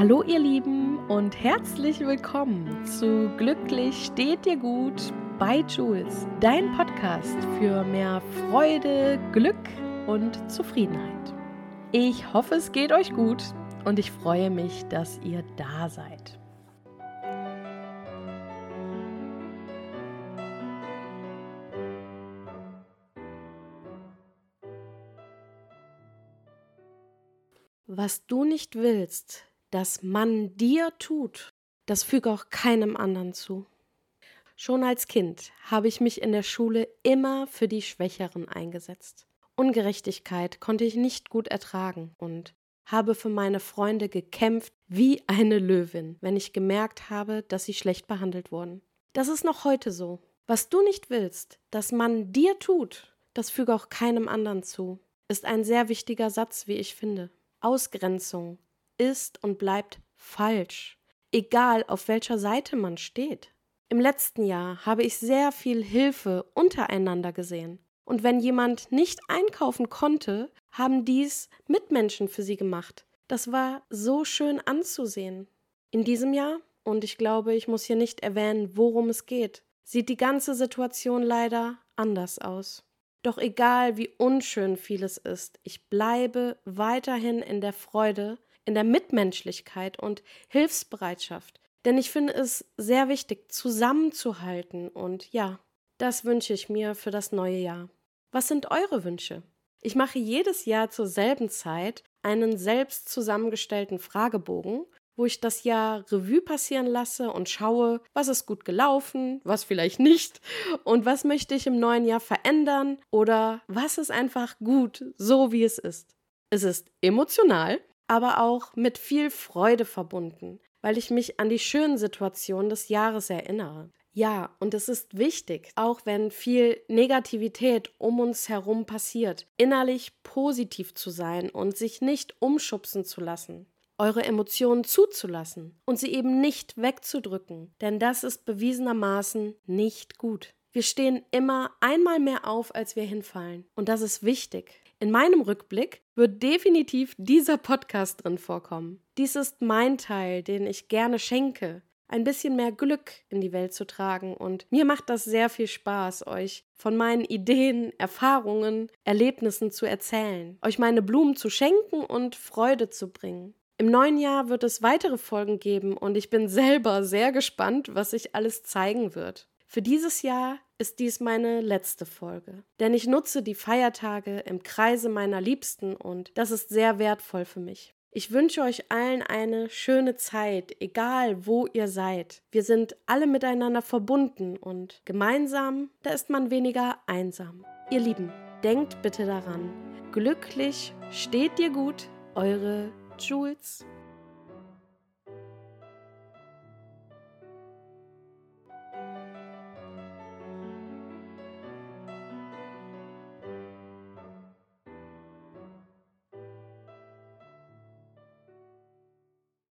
Hallo ihr Lieben und herzlich willkommen zu Glücklich steht dir gut bei Jules, dein Podcast für mehr Freude, Glück und Zufriedenheit. Ich hoffe, es geht euch gut und ich freue mich, dass ihr da seid. Was du nicht willst, dass man dir tut, das füge auch keinem anderen zu. Schon als Kind habe ich mich in der Schule immer für die Schwächeren eingesetzt. Ungerechtigkeit konnte ich nicht gut ertragen und habe für meine Freunde gekämpft wie eine Löwin, wenn ich gemerkt habe, dass sie schlecht behandelt wurden. Das ist noch heute so. Was du nicht willst, dass man dir tut, das füge auch keinem anderen zu, ist ein sehr wichtiger Satz, wie ich finde. Ausgrenzung ist und bleibt falsch, egal auf welcher Seite man steht. Im letzten Jahr habe ich sehr viel Hilfe untereinander gesehen. Und wenn jemand nicht einkaufen konnte, haben dies Mitmenschen für sie gemacht. Das war so schön anzusehen. In diesem Jahr, und ich glaube, ich muss hier nicht erwähnen, worum es geht, sieht die ganze Situation leider anders aus. Doch egal wie unschön vieles ist, ich bleibe weiterhin in der Freude, in der Mitmenschlichkeit und Hilfsbereitschaft. Denn ich finde es sehr wichtig, zusammenzuhalten und ja, das wünsche ich mir für das neue Jahr. Was sind eure Wünsche? Ich mache jedes Jahr zur selben Zeit einen selbst zusammengestellten Fragebogen, wo ich das Jahr Revue passieren lasse und schaue, was ist gut gelaufen, was vielleicht nicht und was möchte ich im neuen Jahr verändern oder was ist einfach gut, so wie es ist. Es ist emotional, aber auch mit viel Freude verbunden, weil ich mich an die schönen Situationen des Jahres erinnere. Ja, und es ist wichtig, auch wenn viel Negativität um uns herum passiert, innerlich positiv zu sein und sich nicht umschubsen zu lassen, eure Emotionen zuzulassen und sie eben nicht wegzudrücken, denn das ist bewiesenermaßen nicht gut. Wir stehen immer einmal mehr auf, als wir hinfallen, und das ist wichtig. In meinem Rückblick wird definitiv dieser Podcast drin vorkommen. Dies ist mein Teil, den ich gerne schenke, ein bisschen mehr Glück in die Welt zu tragen. Und mir macht das sehr viel Spaß, euch von meinen Ideen, Erfahrungen, Erlebnissen zu erzählen, euch meine Blumen zu schenken und Freude zu bringen. Im neuen Jahr wird es weitere Folgen geben und ich bin selber sehr gespannt, was sich alles zeigen wird. Für dieses Jahr ist dies meine letzte Folge, denn ich nutze die Feiertage im Kreise meiner Liebsten und das ist sehr wertvoll für mich. Ich wünsche euch allen eine schöne Zeit, egal wo ihr seid. Wir sind alle miteinander verbunden und gemeinsam, da ist man weniger einsam. Ihr Lieben, denkt bitte daran, glücklich steht dir gut, eure Jules.